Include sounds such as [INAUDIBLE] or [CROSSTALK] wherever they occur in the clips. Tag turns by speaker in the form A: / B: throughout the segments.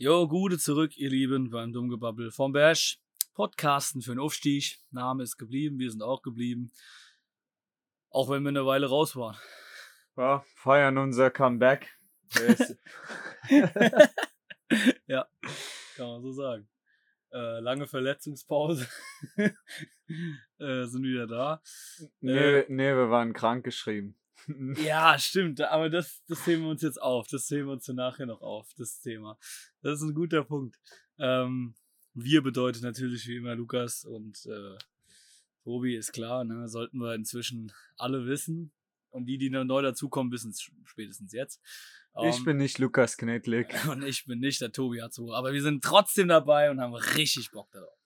A: Jo, gute zurück, ihr Lieben, beim Dummgebabbel vom Bash. Podcasten für den Aufstieg. Name ist geblieben, wir sind auch geblieben. Auch wenn wir eine Weile raus waren.
B: Ja, feiern unser Comeback. [LAUGHS]
A: ja, kann man so sagen. Äh, lange Verletzungspause. [LAUGHS] äh, sind wieder da.
B: Nee,
A: Äh,
B: nee, wir waren krank geschrieben.
A: Ja, stimmt, aber das, das heben wir uns jetzt auf. Das heben wir uns nachher noch auf, das Thema. Das ist ein guter Punkt. Ähm, wir bedeutet natürlich wie immer Lukas und äh, Tobi ist klar, ne? sollten wir inzwischen alle wissen. Und die, die noch neu dazukommen, wissen es spätestens jetzt.
B: Ich
A: Ähm,
B: bin nicht Lukas Knedlik. [LAUGHS]
A: und ich bin nicht der Tobi Hatzo, aber wir sind trotzdem dabei und haben richtig Bock darauf.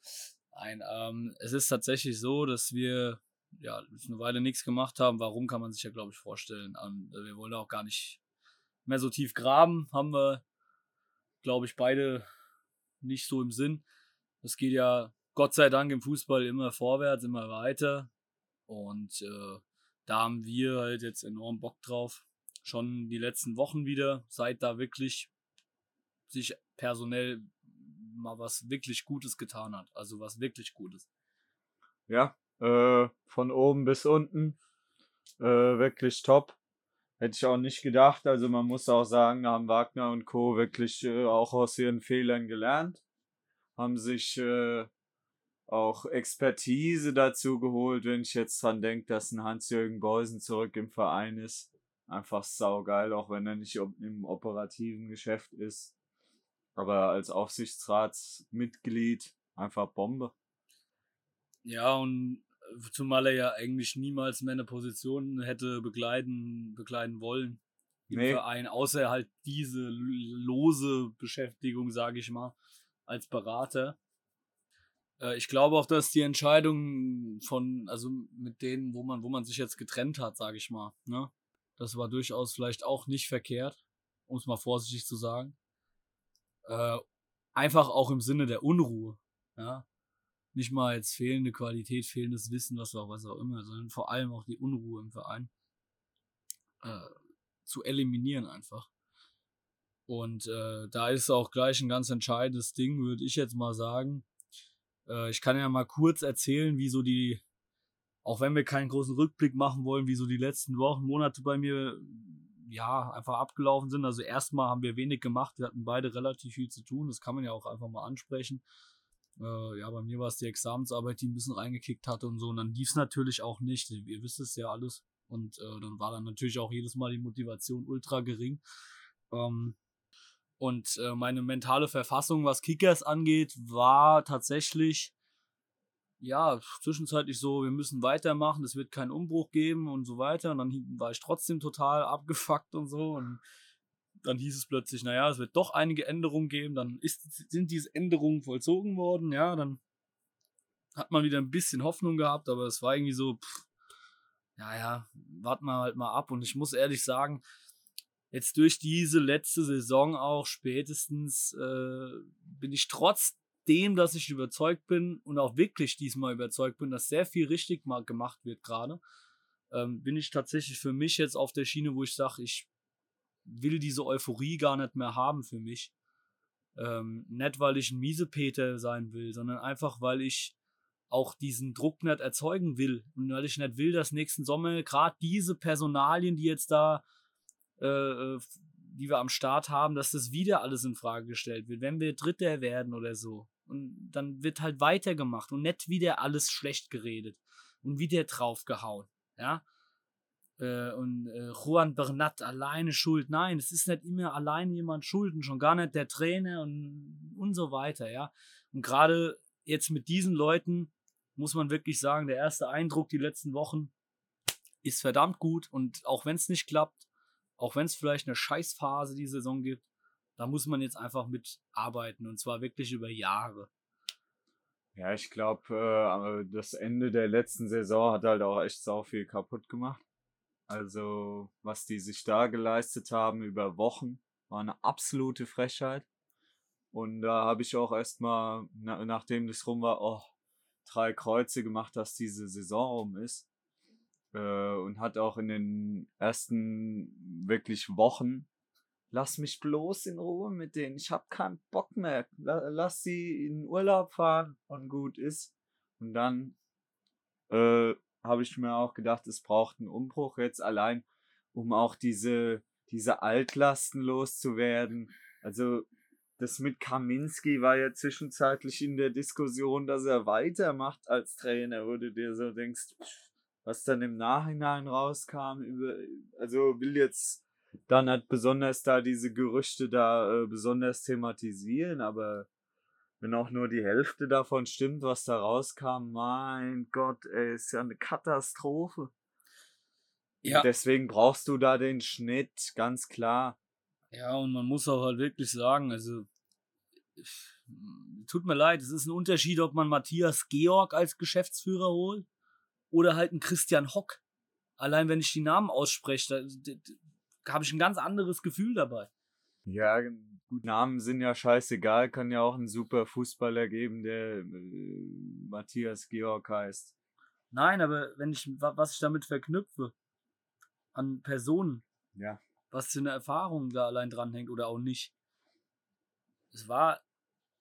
A: Nein, ähm, es ist tatsächlich so, dass wir ja eine Weile nichts gemacht haben. Warum kann man sich ja, glaube ich, vorstellen. Und äh, wir wollen auch gar nicht mehr so tief graben. Haben wir, glaube ich, beide nicht so im Sinn. Es geht ja Gott sei Dank im Fußball immer vorwärts, immer weiter. Und äh, da haben wir halt jetzt enorm Bock drauf. Schon die letzten Wochen wieder, seit da wirklich sich personell mal was wirklich Gutes getan hat. Also was wirklich Gutes.
B: Ja, äh, von oben bis unten. Äh, wirklich top. Hätte ich auch nicht gedacht. Also man muss auch sagen, haben Wagner und Co. wirklich äh, auch aus ihren Fehlern gelernt. Haben sich äh, auch Expertise dazu geholt, wenn ich jetzt dran denke, dass ein Hans-Jürgen Beusen zurück im Verein ist. Einfach saugeil, auch wenn er nicht im operativen Geschäft ist. Aber als Aufsichtsratsmitglied einfach Bombe.
A: Ja, und zumal er ja eigentlich niemals mehr eine Position hätte begleiten, begleiten wollen im
B: Nee.
A: Verein, außer halt diese lose Beschäftigung, sage ich mal, als Berater. Äh, Ich glaube auch, dass die Entscheidung von, also mit denen, wo man, wo man sich jetzt getrennt hat, sage ich mal, ne, das war durchaus vielleicht auch nicht verkehrt, um es mal vorsichtig zu sagen. Äh, einfach auch im Sinne der Unruhe, ja nicht mal jetzt fehlende Qualität, fehlendes Wissen, was auch was auch immer, sondern vor allem auch die Unruhe im Verein äh, zu eliminieren einfach. Und äh, da ist auch gleich ein ganz entscheidendes Ding, würde ich jetzt mal sagen. Äh, ich kann ja mal kurz erzählen, wie so die, auch wenn wir keinen großen Rückblick machen wollen, wie so die letzten Wochen, Monate bei mir ja einfach abgelaufen sind. Also erstmal haben wir wenig gemacht, wir hatten beide relativ viel zu tun, das kann man ja auch einfach mal ansprechen. Äh, ja, bei mir war es die Examensarbeit, die ein bisschen reingekickt hatte und so. Und dann lief es natürlich auch nicht. Ihr wisst es ja alles. Und äh, dann war dann natürlich auch jedes Mal die Motivation ultra gering. Ähm, und äh, meine mentale Verfassung, was Kickers angeht, war tatsächlich, ja, zwischenzeitlich so, wir müssen weitermachen, es wird keinen Umbruch geben und so weiter. Und dann war ich trotzdem total abgefuckt und so. Und dann hieß es plötzlich, naja, es wird doch einige Änderungen geben, dann ist, sind diese Änderungen vollzogen worden, ja, dann hat man wieder ein bisschen Hoffnung gehabt, aber es war irgendwie so, pff, ja, ja, warten wir halt mal ab. Und ich muss ehrlich sagen, jetzt durch diese letzte Saison auch spätestens äh, bin ich trotzdem, dass ich überzeugt bin und auch wirklich diesmal überzeugt bin, dass sehr viel richtig gemacht wird gerade, ähm, bin ich tatsächlich für mich jetzt auf der Schiene, wo ich sage, ich will diese Euphorie gar nicht mehr haben für mich. Ähm, nicht, weil ich ein Miesepeter sein will, sondern einfach, weil ich auch diesen Druck nicht erzeugen will. Und weil ich nicht will, dass nächsten Sommer gerade diese Personalien, die jetzt da, äh, äh, die wir am Start haben, dass das wieder alles in Frage gestellt wird. Wenn wir Dritter werden oder so. Und dann wird halt weitergemacht und nicht wieder alles schlecht geredet und wieder draufgehauen. Ja äh, und äh, Juan Bernat alleine schuld. Nein, es ist nicht immer alleine jemand schuld und schon gar nicht der Trainer und, und so weiter, ja. Und gerade jetzt mit diesen Leuten muss man wirklich sagen, der erste Eindruck die letzten Wochen ist verdammt gut und auch wenn es nicht klappt, auch wenn es vielleicht eine Scheißphase die Saison gibt, da muss man jetzt einfach mitarbeiten und zwar wirklich über Jahre.
B: Ja, ich glaube, äh, das Ende der letzten Saison hat halt auch echt sau viel kaputt gemacht. Also, was die sich da geleistet haben über Wochen, war eine absolute Frechheit. Und da habe ich auch erstmal, na, nachdem das rum war, oh, drei Kreuze gemacht, dass diese Saison rum ist. Äh, und hat auch in den ersten wirklich Wochen lass mich bloß in Ruhe mit denen. Ich hab keinen Bock mehr. Lass sie in Urlaub fahren und gut ist. Und dann äh, habe ich mir auch gedacht, es braucht einen Umbruch jetzt allein, um auch diese, diese Altlasten loszuwerden. Also das mit Kaminski war ja zwischenzeitlich in der Diskussion, dass er weitermacht als Trainer, wo du dir so denkst, was dann im Nachhinein rauskam, über, also will jetzt dann hat besonders da diese Gerüchte da äh, besonders thematisieren, aber wenn auch nur die Hälfte davon stimmt, was da rauskam, mein Gott, ey, ist ja eine Katastrophe. Ja. Und deswegen brauchst du da den Schnitt, ganz klar.
A: Ja, und man muss auch halt wirklich sagen, also tut mir leid, es ist ein Unterschied, ob man Matthias Georg als Geschäftsführer holt oder halt einen Christian Hock. Allein wenn ich die Namen ausspreche, da, da habe ich ein ganz anderes Gefühl dabei.
B: Ja, gut, Namen sind ja scheißegal, kann ja auch ein super Fußballer geben, der äh, Matthias Georg heißt.
A: Nein, aber wenn ich, was ich damit verknüpfe, an Personen,
B: ja.
A: was für eine Erfahrung da allein dranhängt oder auch nicht. Es war,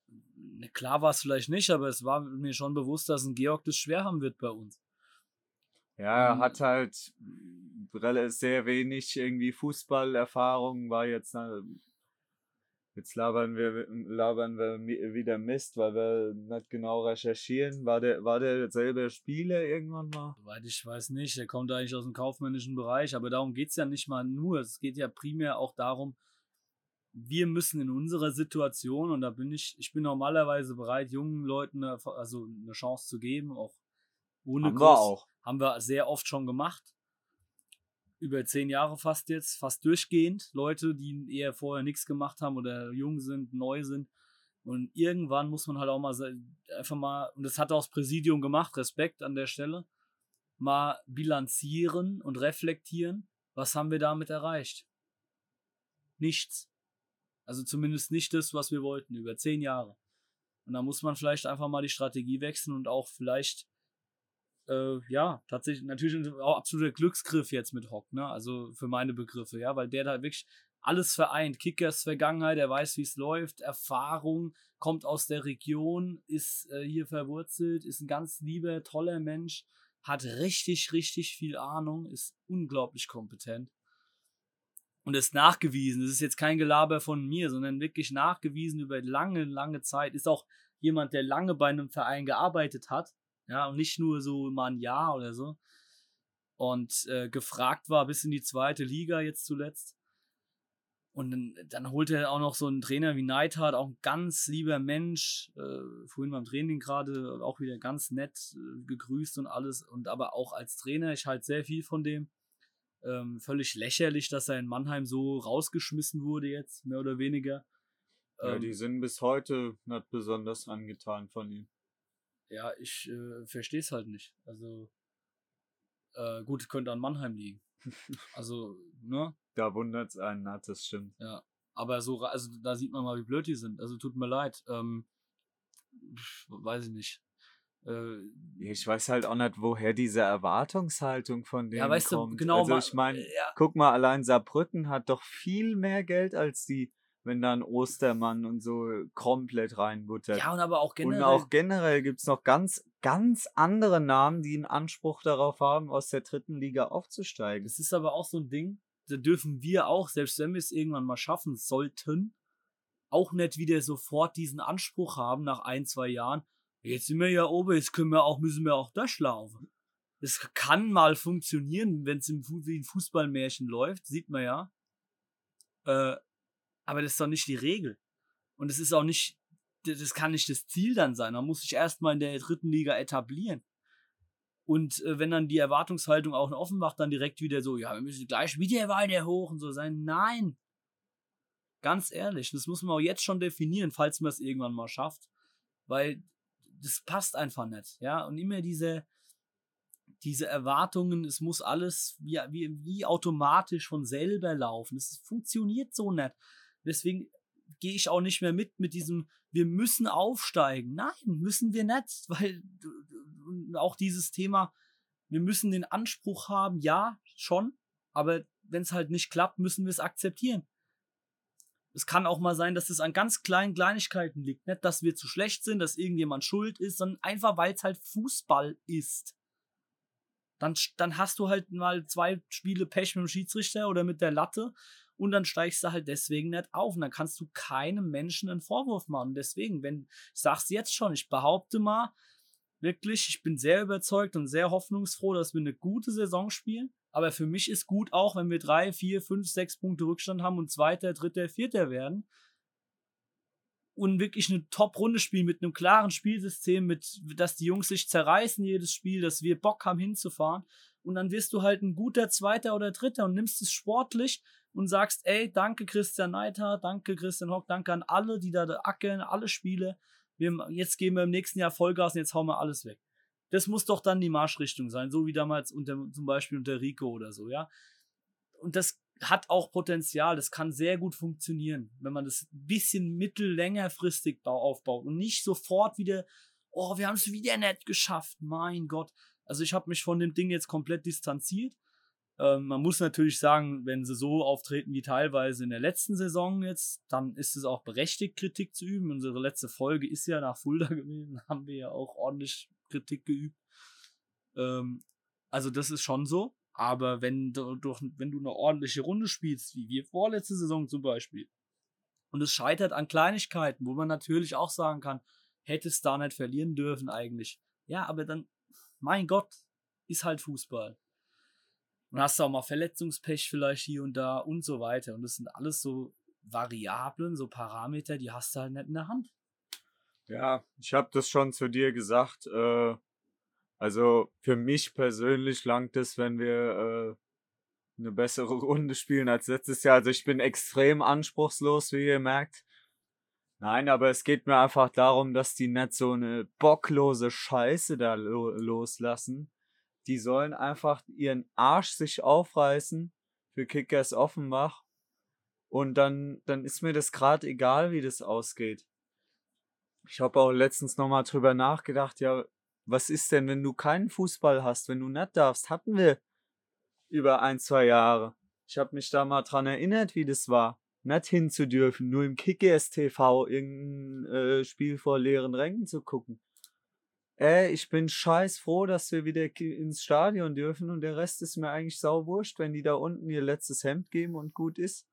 A: ne, klar war es vielleicht nicht, aber es war mir schon bewusst, dass ein Georg das schwer haben wird bei uns.
B: Ja, er hat halt sehr wenig irgendwie Fußballerfahrung, war jetzt, jetzt labern wir, labern wir wieder Mist, weil wir nicht genau recherchieren. War der, war der selber Spieler irgendwann mal?
A: Soweit ich weiß nicht, er kommt eigentlich aus dem kaufmännischen Bereich, aber darum geht es ja nicht mal nur. Es geht ja primär auch darum, wir müssen in unserer Situation, und da bin ich, ich bin normalerweise bereit, jungen Leuten eine, also eine Chance zu geben, auch ohne
B: Haben wir auch.
A: Haben wir sehr oft schon gemacht. Über zehn Jahre fast jetzt, fast durchgehend. Leute, die eher vorher nichts gemacht haben oder jung sind, neu sind. Und irgendwann muss man halt auch mal einfach mal, und das hat auch das Präsidium gemacht, Respekt an der Stelle, mal bilanzieren und reflektieren, was haben wir damit erreicht? Nichts. Also zumindest nicht das, was wir wollten, über zehn Jahre. Und da muss man vielleicht einfach mal die Strategie wechseln und auch vielleicht äh, ja, tatsächlich, natürlich auch absoluter Glücksgriff jetzt mit Hock, ne? Also für meine Begriffe, ja, weil der da wirklich alles vereint. Kickers Vergangenheit, er weiß, wie es läuft, Erfahrung, kommt aus der Region, ist äh, hier verwurzelt, ist ein ganz lieber, toller Mensch, hat richtig, richtig viel Ahnung, ist unglaublich kompetent. Und ist nachgewiesen. Das ist jetzt kein Gelaber von mir, sondern wirklich nachgewiesen über lange, lange Zeit. Ist auch jemand, der lange bei einem Verein gearbeitet hat ja, und nicht nur so mal ein Jahr oder so. Und äh, gefragt war bis in die zweite Liga jetzt zuletzt. Und dann, dann holt er auch noch so einen Trainer wie Neidhardt, auch ein ganz lieber Mensch, äh, vorhin beim Training gerade auch wieder ganz nett äh, gegrüßt und alles. Und aber auch als Trainer, ich halte sehr viel von dem. Ähm, völlig lächerlich, dass er in Mannheim so rausgeschmissen wurde jetzt, mehr oder weniger.
B: Ja, ähm, die sind bis heute nicht besonders angetan von ihm
A: ja, ich äh, verstehe es halt nicht. Also, äh, gut, könnte an Mannheim liegen. [LAUGHS] also, ne?
B: Da wundert es einen, hat das stimmt.
A: Ja, aber so, also da sieht man mal, wie blöd die sind. Also tut mir leid. Ähm, weiß ich nicht.
B: Äh, ich weiß halt auch nicht, woher diese Erwartungshaltung von denen ja, weißt kommt.
A: Du, genau,
B: also ich meine, ja. guck mal, allein Saarbrücken hat doch viel mehr Geld als die wenn dann Ostermann und so komplett reinbuttert.
A: Ja, und aber auch
B: generell. Und auch generell gibt es noch ganz, ganz andere Namen, die einen Anspruch darauf haben, aus der dritten Liga aufzusteigen.
A: Das ist aber auch so ein Ding, da dürfen wir auch, selbst wenn wir es irgendwann mal schaffen sollten, auch nicht wieder sofort diesen Anspruch haben nach ein, zwei Jahren. Jetzt sind wir ja oben, jetzt können wir auch, müssen wir auch durchlaufen. Das kann mal funktionieren, wenn es wie ein Fußballmärchen läuft, sieht man ja. Äh, aber das ist doch nicht die Regel. Und es ist auch nicht, das kann nicht das Ziel dann sein. Man muss sich erstmal in der dritten Liga etablieren. Und äh, wenn dann die Erwartungshaltung auch offen macht, dann direkt wieder so, ja, wir müssen gleich wieder weiter hoch und so sein. Nein. Ganz ehrlich, das muss man auch jetzt schon definieren, falls man es irgendwann mal schafft. Weil das passt einfach nicht. Ja, und immer diese, diese Erwartungen, es muss alles wie, wie, wie automatisch von selber laufen. Es funktioniert so nicht. Deswegen gehe ich auch nicht mehr mit mit diesem, wir müssen aufsteigen. Nein, müssen wir nicht, weil auch dieses Thema, wir müssen den Anspruch haben, ja, schon, aber wenn es halt nicht klappt, müssen wir es akzeptieren. Es kann auch mal sein, dass es an ganz kleinen Kleinigkeiten liegt. Nicht, dass wir zu schlecht sind, dass irgendjemand schuld ist, sondern einfach, weil es halt Fußball ist. Dann, dann hast du halt mal zwei Spiele Pech mit dem Schiedsrichter oder mit der Latte und dann steigst du halt deswegen nicht auf. Und dann kannst du keinem Menschen einen Vorwurf machen. Deswegen, wenn, ich sag's jetzt schon, ich behaupte mal, wirklich, ich bin sehr überzeugt und sehr hoffnungsfroh, dass wir eine gute Saison spielen. Aber für mich ist gut auch, wenn wir drei, vier, fünf, sechs Punkte Rückstand haben und Zweiter, Dritter, Vierter werden. Und wirklich eine Top-Runde spielen mit einem klaren Spielsystem, mit, dass die Jungs sich zerreißen jedes Spiel, dass wir Bock haben hinzufahren. Und dann wirst du halt ein guter Zweiter oder Dritter und nimmst es sportlich und sagst, ey, danke Christian Neithardt, danke Christian Hock, danke an alle, die da ackern, alle Spiele. Wir, jetzt gehen wir im nächsten Jahr Vollgas und jetzt hauen wir alles weg. Das muss doch dann die Marschrichtung sein, so wie damals unter, zum Beispiel unter Rico oder so, ja. Und das hat auch Potenzial, das kann sehr gut funktionieren, wenn man das ein bisschen mittellängerfristig aufbaut und nicht sofort wieder, oh, wir haben es wieder nicht geschafft, mein Gott. Also ich habe mich von dem Ding jetzt komplett distanziert. Ähm, man muss natürlich sagen, wenn sie so auftreten wie teilweise in der letzten Saison jetzt, dann ist es auch berechtigt, Kritik zu üben. Unsere letzte Folge ist ja nach Fulda [LAUGHS] gewesen, haben wir ja auch ordentlich Kritik geübt. Ähm, also das ist schon so. Aber wenn du, durch, wenn du eine ordentliche Runde spielst, wie wir vorletzte Saison zum Beispiel, und es scheitert an Kleinigkeiten, wo man natürlich auch sagen kann, hätte es da nicht verlieren dürfen eigentlich. Ja, aber dann, mein Gott, ist halt Fußball. Und hast du auch mal Verletzungspech vielleicht hier und da und so weiter. Und das sind alles so Variablen, so Parameter, die hast du halt nicht in der Hand.
B: Ja, ich habe das schon zu dir gesagt. Äh, also für mich persönlich langt es, wenn wir äh, eine bessere [LAUGHS] Runde spielen als letztes Jahr. Also ich bin extrem anspruchslos, wie ihr merkt. Nein, aber es geht mir einfach darum, dass die nicht so eine bocklose Scheiße da lo loslassen. Die sollen einfach ihren Arsch sich aufreißen für Kickers Offenbach. Und dann, dann ist mir das gerade egal, wie das ausgeht. Ich habe auch letztens nochmal drüber nachgedacht, ja, was ist denn, wenn du keinen Fußball hast, wenn du nicht darfst? Hatten wir über ein, zwei Jahre. Ich habe mich da mal dran erinnert, wie das war. Nicht hinzudürfen, nur im Kickers TV irgendein äh, Spiel vor leeren Rängen zu gucken. Ey, ich bin scheiß froh, dass wir wieder ins Stadion dürfen und der Rest ist mir eigentlich sau wurscht, wenn die da unten ihr letztes Hemd geben und gut ist.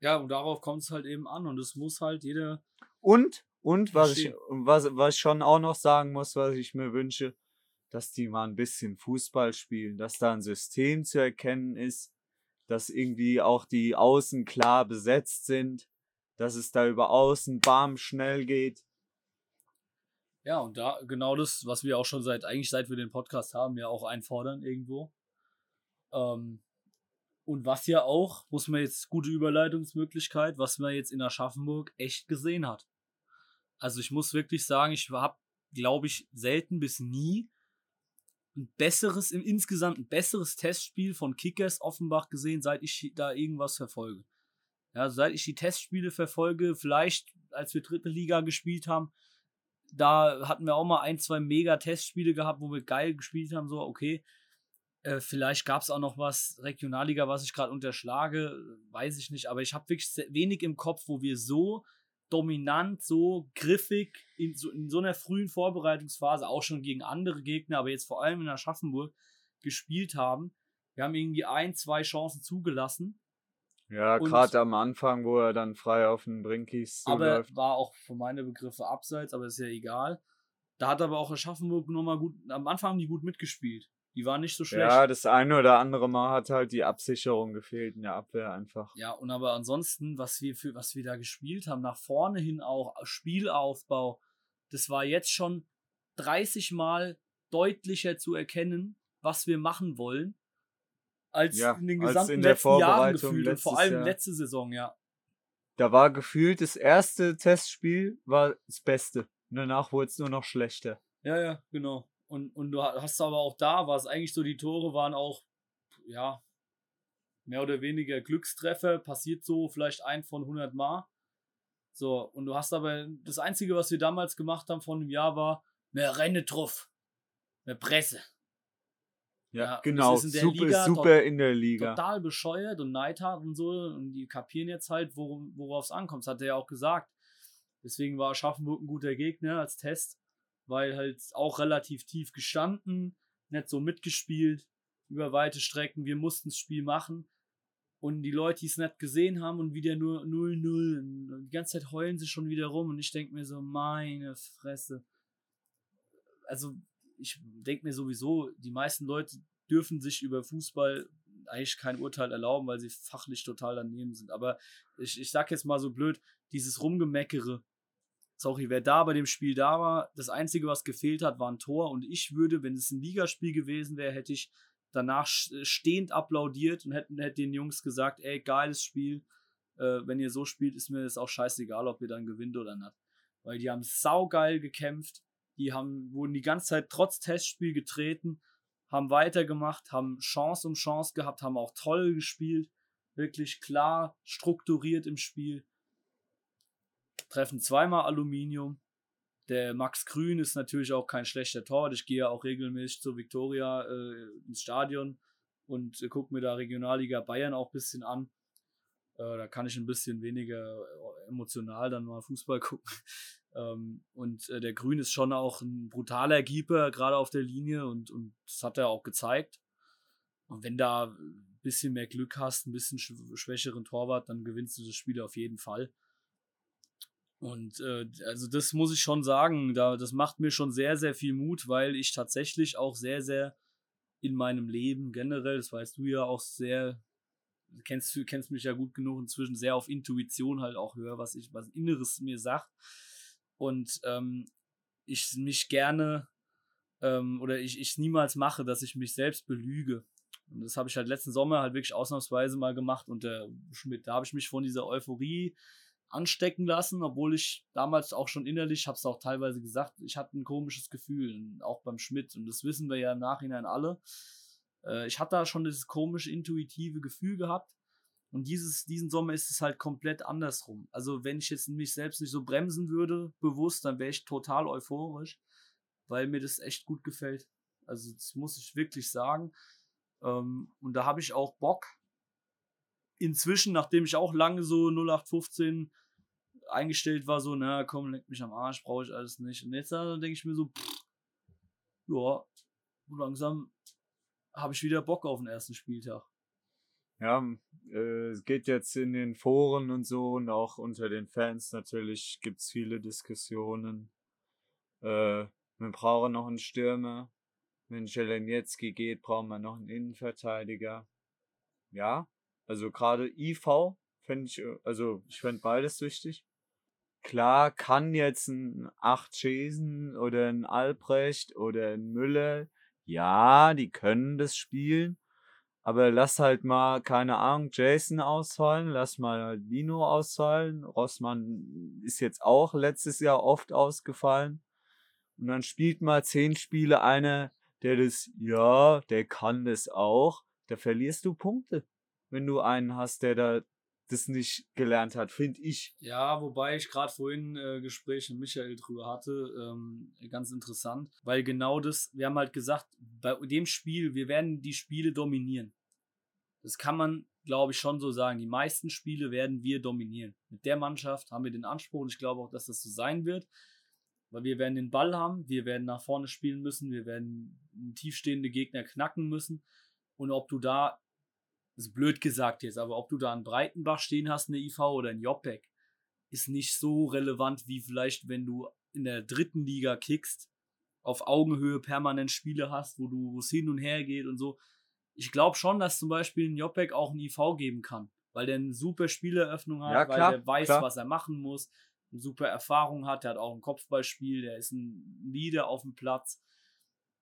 A: Ja, und darauf kommt es halt eben an und es muss halt jeder.
B: Und und was ich, was, was ich schon auch noch sagen muss, was ich mir wünsche, dass die mal ein bisschen Fußball spielen, dass da ein System zu erkennen ist, dass irgendwie auch die Außen klar besetzt sind, dass es da über Außen bam schnell geht.
A: Ja, und da genau das, was wir auch schon seit, eigentlich seit wir den Podcast haben, ja auch einfordern irgendwo. Ähm, und was ja auch, muss man jetzt gute Überleitungsmöglichkeit, was man jetzt in Aschaffenburg echt gesehen hat. Also ich muss wirklich sagen, ich habe, glaube ich, selten bis nie ein besseres, im insgesamt ein besseres Testspiel von Kickers Offenbach gesehen, seit ich da irgendwas verfolge. Ja, seit ich die Testspiele verfolge, vielleicht als wir dritte Liga gespielt haben, da hatten wir auch mal ein, zwei Mega-Testspiele gehabt, wo wir geil gespielt haben, so, okay. Äh, vielleicht gab es auch noch was, Regionalliga, was ich gerade unterschlage, weiß ich nicht, aber ich habe wirklich wenig im Kopf, wo wir so dominant, so griffig in so, in so einer frühen Vorbereitungsphase, auch schon gegen andere Gegner, aber jetzt vor allem in Aschaffenburg gespielt haben. Wir haben irgendwie ein, zwei Chancen zugelassen.
B: Ja, gerade am Anfang, wo er dann frei auf den Brinkis
A: so Aber war auch für meine Begriffe abseits, aber ist ja egal. Da hat aber auch Aschaffenburg nochmal gut, am Anfang haben die gut mitgespielt. Die waren nicht so schlecht.
B: Ja, das eine oder andere Mal hat halt die Absicherung gefehlt in der Abwehr einfach.
A: Ja, und aber ansonsten, was wir für, was wir da gespielt haben, nach vorne hin auch, Spielaufbau, das war jetzt schon 30 Mal deutlicher zu erkennen, was wir machen wollen, als ja, in den gesamten in letzten Jahren gefühlt. Und vor allem Jahr. letzte Saison, ja.
B: Da war gefühlt das erste Testspiel war das Beste. Danach wurde es nur noch schlechter.
A: Ja, ja, genau. Und, und du hast aber auch da, war es eigentlich so, die Tore waren auch, ja, mehr oder weniger Glückstreffer, passiert so vielleicht ein von 100 Mal. So, und du hast aber, das Einzige, was wir damals gemacht haben von dem Jahr war, mehr Renne drauf, mehr Presse.
B: Ja,
A: Ja,
B: genau. super,
A: Liga
B: super in der Liga.
A: total bescheuert und Neidhart und so. Und die kapieren jetzt halt, worauf es ankommt. Das hat er ja auch gesagt. Deswegen war Aschaffenburg ein guter Gegner als Test, weil halt auch relativ tief gestanden, nicht so mitgespielt über weite Strecken. Wir mussten das Spiel machen. Und die Leute, die es nicht gesehen haben und wieder nur 0-0, und die ganze Zeit heulen sie schon wieder rum. Und ich denke mir so, meine Fresse. Also, ich denke mir sowieso, die meisten Leute dürfen sich über Fußball eigentlich kein Urteil erlauben, weil sie fachlich total daneben sind. Aber ich, ich sag jetzt mal so blöd, dieses Rumgemeckere, sorry, wer da bei dem Spiel da war, das Einzige, was gefehlt hat, war ein Tor. Und ich würde, wenn es ein Ligaspiel gewesen wäre, hätte ich danach sch- stehend applaudiert und hätte, hätte den Jungs gesagt, ey, geiles Spiel. Äh, wenn ihr so spielt, ist mir das auch scheißegal, ob ihr dann gewinnt oder nicht. Weil die haben saugeil gekämpft. Die haben, wurden die ganze Zeit trotz Testspiel getreten, haben weitergemacht, haben Chance um Chance gehabt, haben auch toll gespielt. Wirklich klar, strukturiert im Spiel. Treffen zweimal Aluminium. Der Max Grün ist natürlich auch kein schlechter Torwart. Ich gehe ja auch regelmäßig zur Viktoria äh, ins Stadion und äh, gucke mir da Regionalliga Bayern auch ein bisschen an. Äh, da kann ich ein bisschen weniger äh, emotional dann mal Fußball [LAUGHS] gucken. ähm, und äh, der Grün ist schon auch ein brutaler Keeper, gerade auf der Linie und, und das hat er auch gezeigt. Und wenn da ein bisschen mehr Glück hast, ein bisschen schw- schwächeren Torwart, dann gewinnst du das Spiel auf jeden Fall. Und äh, also das muss ich schon sagen, da, das macht mir schon sehr, sehr viel Mut, weil ich tatsächlich auch sehr, sehr in meinem Leben generell, das weißt du ja auch sehr, kennst du kennst mich ja gut genug inzwischen, sehr auf Intuition halt auch höre, was ich, was Inneres mir sagt. Und ähm, ich mich gerne ähm, oder ich, ich niemals mache, dass ich mich selbst belüge. Und das habe ich halt letzten Sommer halt wirklich ausnahmsweise mal gemacht und der Schmidt, da habe ich mich von dieser Euphorie anstecken lassen, obwohl ich damals auch schon innerlich, habe es auch teilweise gesagt, ich hatte ein komisches Gefühl, auch beim Schmidt. Und das wissen wir ja im Nachhinein alle. Äh, ich hatte da schon dieses komische, intuitive Gefühl gehabt. Und dieses, diesen Sommer ist es halt komplett andersrum. Also wenn ich jetzt mich selbst nicht so bremsen würde, bewusst, dann wäre ich total euphorisch, weil mir das echt gut gefällt. Also das muss ich wirklich sagen. Ähm, und da habe ich auch Bock, inzwischen, nachdem ich auch lange so 0815 eingestellt war, so, na komm, leck mich am Arsch, brauche ich alles nicht. Und jetzt denke ich mir so, pff, ja, so langsam habe ich wieder Bock auf den ersten Spieltag.
B: Ja, äh, es geht jetzt in den Foren und so und auch unter den Fans natürlich gibt's viele Diskussionen. Äh, wir brauchen noch einen Stürmer. Wenn Jelenetski geht, brauchen wir noch einen Innenverteidiger. Ja, also gerade IV fände ich, äh, also ich fände beides wichtig. Klar kann jetzt ein Acht Schesen oder ein Albrecht oder ein Müller, ja, die können das spielen. Aber lass halt mal, keine Ahnung, Jason ausfallen, lass mal Lino ausfallen. Rossmann ist jetzt auch letztes Jahr oft ausgefallen. Und dann spielt mal zehn Spiele einer, der das, ja, der kann das auch. Da verlierst du Punkte, wenn du einen hast, der da das nicht gelernt hat, finde ich.
A: Ja, wobei ich gerade vorhin äh, Gespräche mit Michael drüber hatte, ähm, ganz interessant, weil genau das, wir haben halt gesagt, bei dem Spiel, wir werden die Spiele dominieren. Das kann man, glaube ich, schon so sagen. Die meisten Spiele werden wir dominieren. Mit der Mannschaft haben wir den Anspruch und ich glaube auch, dass das so sein wird. Weil wir werden den Ball haben, wir werden nach vorne spielen müssen, wir werden tiefstehende Gegner knacken müssen. Und ob du da, das ist blöd gesagt jetzt, aber ob du da einen Breitenbach stehen hast, eine IV oder einen Jopek, ist nicht so relevant wie vielleicht, wenn du in der dritten Liga kickst, auf Augenhöhe permanent Spiele hast, wo du, es hin und her geht und so. Ich glaube schon, dass zum Beispiel ein Jopek auch ein IV geben kann, weil der eine super Spieleröffnung hat,
B: Ja, klar,
A: weil der weiß,
B: klar.
A: was er machen muss, eine super Erfahrung hat, der hat auch ein Kopfballspiel, der ist ein Leader auf dem Platz.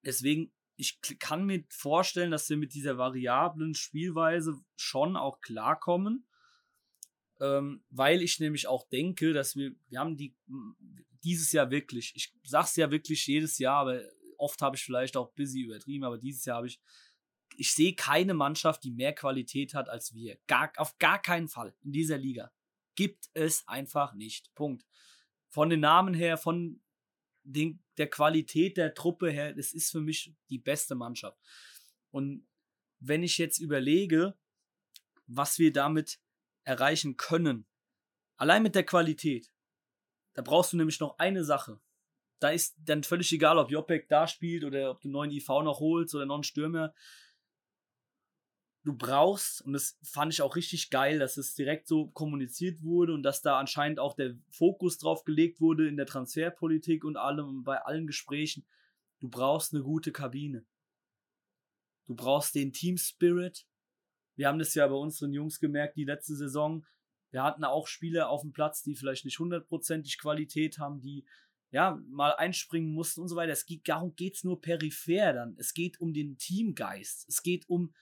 A: Deswegen, ich kann mir vorstellen, dass wir mit dieser variablen Spielweise schon auch klarkommen, ähm, weil ich nämlich auch denke, dass wir, wir haben die dieses Jahr wirklich, ich sag's ja wirklich jedes Jahr, aber oft habe ich vielleicht auch busy übertrieben, aber dieses Jahr habe ich, ich sehe keine Mannschaft, die mehr Qualität hat als wir. Gar, auf gar keinen Fall in dieser Liga. Gibt es einfach nicht. Punkt. Von den Namen her, von den, der Qualität der Truppe her, das ist für mich die beste Mannschaft. Und wenn ich jetzt überlege, was wir damit erreichen können, allein mit der Qualität, da brauchst du nämlich noch eine Sache. Da ist dann völlig egal, ob Jopek da spielt oder ob du einen neuen IV noch holst oder noch einen Stürmer. Du brauchst, und das fand ich auch richtig geil, dass es direkt so kommuniziert wurde und dass da anscheinend auch der Fokus drauf gelegt wurde in der Transferpolitik und allem, bei allen Gesprächen. Du brauchst eine gute Kabine. Du brauchst den Team Spirit. Wir haben das ja bei unseren Jungs gemerkt, die letzte Saison. Wir hatten auch Spieler auf dem Platz, die vielleicht nicht hundertprozentig Qualität haben, die ja mal einspringen mussten und so weiter. Es geht, darum geht es nur peripher dann. Es geht um den Teamgeist. Es geht um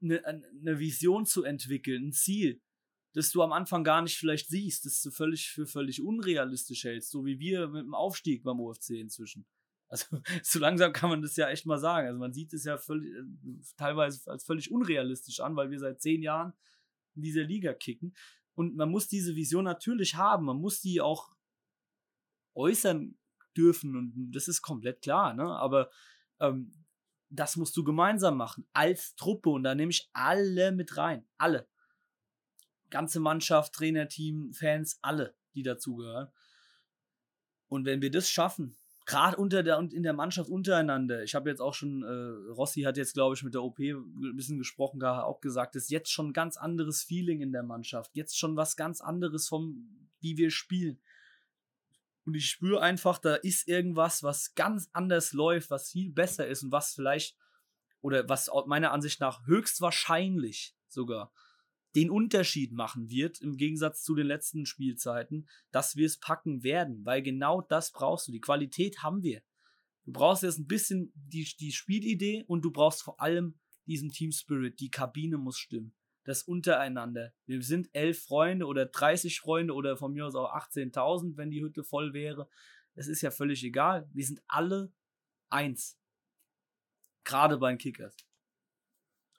A: eine, eine Vision zu entwickeln, ein Ziel, das du am Anfang gar nicht vielleicht siehst, das du völlig für völlig unrealistisch hältst, so wie wir mit dem Aufstieg beim OFC inzwischen. [LAUGHS] Also so langsam kann man das ja echt mal sagen. Also man sieht es ja völlig, äh, teilweise als völlig unrealistisch an, weil wir seit zehn Jahren in dieser Liga kicken. Und man muss diese Vision natürlich haben. Man muss die auch äußern dürfen. Und das ist komplett klar. Ne? Aber ähm, das musst du gemeinsam machen. Als Truppe. Und da nehme ich alle mit rein. Alle. Ganze Mannschaft, Trainerteam, Fans, alle, die dazugehören. Und wenn wir das schaffen, gerade unter der und in der Mannschaft untereinander. Ich habe jetzt auch schon, äh, Rossi hat jetzt, glaube ich, mit der OP ein bisschen gesprochen, auch gesagt, ist jetzt schon ein ganz anderes Feeling in der Mannschaft. Jetzt schon was ganz anderes vom, wie wir spielen. Und ich spüre einfach, da ist irgendwas, was ganz anders läuft, was viel besser ist und was vielleicht, oder was meiner Ansicht nach höchstwahrscheinlich sogar den Unterschied machen wird, im Gegensatz zu den letzten Spielzeiten, dass wir es packen werden, weil genau das brauchst du. Die Qualität haben wir. Du brauchst jetzt ein bisschen die, die Spielidee und du brauchst vor allem diesen Team Spirit. Die Kabine muss stimmen. Das untereinander. Wir sind elf Freunde oder 30 Freunde oder von mir aus auch 18.000, wenn die Hütte voll wäre. Es ist ja völlig egal. Wir sind alle eins. Gerade bei den Kickers.